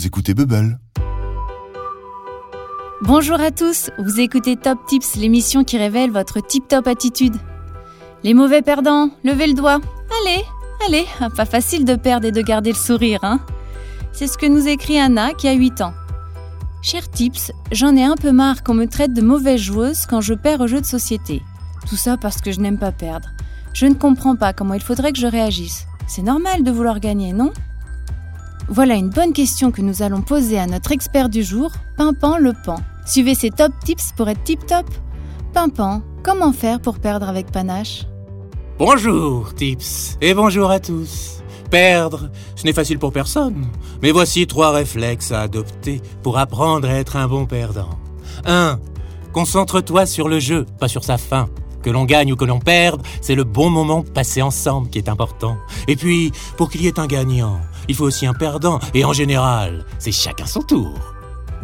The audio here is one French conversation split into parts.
vous écoutez Bubble. Bonjour à tous, vous écoutez Top Tips, l'émission qui révèle votre tip-top attitude. Les mauvais perdants, levez le doigt. Allez, allez, pas facile de perdre et de garder le sourire, hein C'est ce que nous écrit Anna qui a 8 ans. Cher Tips, j'en ai un peu marre qu'on me traite de mauvaise joueuse quand je perds au jeu de société. Tout ça parce que je n'aime pas perdre. Je ne comprends pas comment il faudrait que je réagisse. C'est normal de vouloir gagner, non? Voilà une bonne question que nous allons poser à notre expert du jour, Pimpan Le Pan. Suivez ses top tips pour être tip top. Pimpan, comment faire pour perdre avec panache? Bonjour, Tips, et bonjour à tous. Perdre, ce n'est facile pour personne, mais voici trois réflexes à adopter pour apprendre à être un bon perdant. 1. Concentre-toi sur le jeu, pas sur sa fin. Que l'on gagne ou que l'on perde, c'est le bon moment passé ensemble qui est important. Et puis, pour qu'il y ait un gagnant, il faut aussi un perdant, et en général, c'est chacun son tour.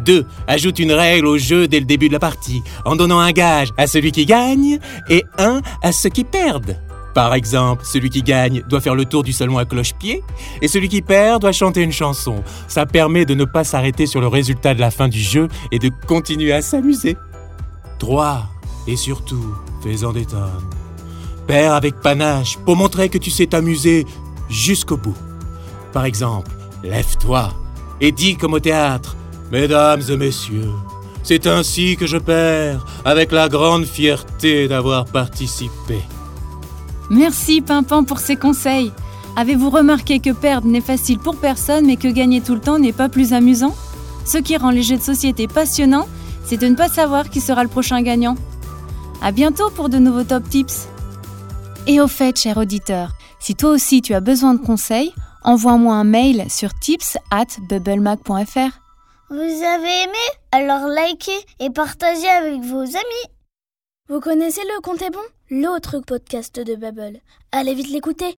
2. Ajoute une règle au jeu dès le début de la partie, en donnant un gage à celui qui gagne et un à ceux qui perdent. Par exemple, celui qui gagne doit faire le tour du salon à cloche-pied et celui qui perd doit chanter une chanson. Ça permet de ne pas s'arrêter sur le résultat de la fin du jeu et de continuer à s'amuser. 3. Et surtout, fais-en des tonnes. Perds avec panache pour montrer que tu sais t'amuser jusqu'au bout. Par exemple, lève-toi et dis comme au théâtre, Mesdames et messieurs, c'est ainsi que je perds avec la grande fierté d'avoir participé. Merci Pimpan pour ces conseils. Avez-vous remarqué que perdre n'est facile pour personne mais que gagner tout le temps n'est pas plus amusant? Ce qui rend les jeux de société passionnants, c'est de ne pas savoir qui sera le prochain gagnant. À bientôt pour de nouveaux top tips. Et au fait, cher auditeur, si toi aussi tu as besoin de conseils, envoie-moi un mail sur tips at bubblemac.fr. Vous avez aimé? Alors likez et partagez avec vos amis. Vous connaissez le Compte est bon? L'autre podcast de Bubble. Allez vite l'écouter.